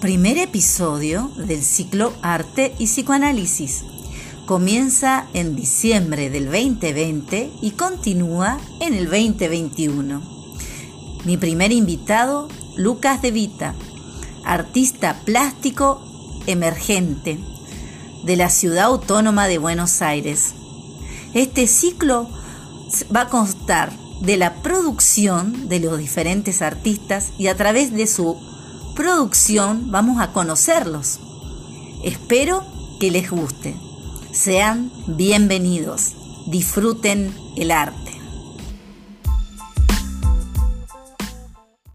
primer episodio del ciclo Arte y Psicoanálisis. Comienza en diciembre del 2020 y continúa en el 2021. Mi primer invitado, Lucas De Vita, artista plástico emergente de la ciudad autónoma de Buenos Aires. Este ciclo va a constar de la producción de los diferentes artistas y a través de su producción vamos a conocerlos. Espero que les guste. Sean bienvenidos. Disfruten el arte.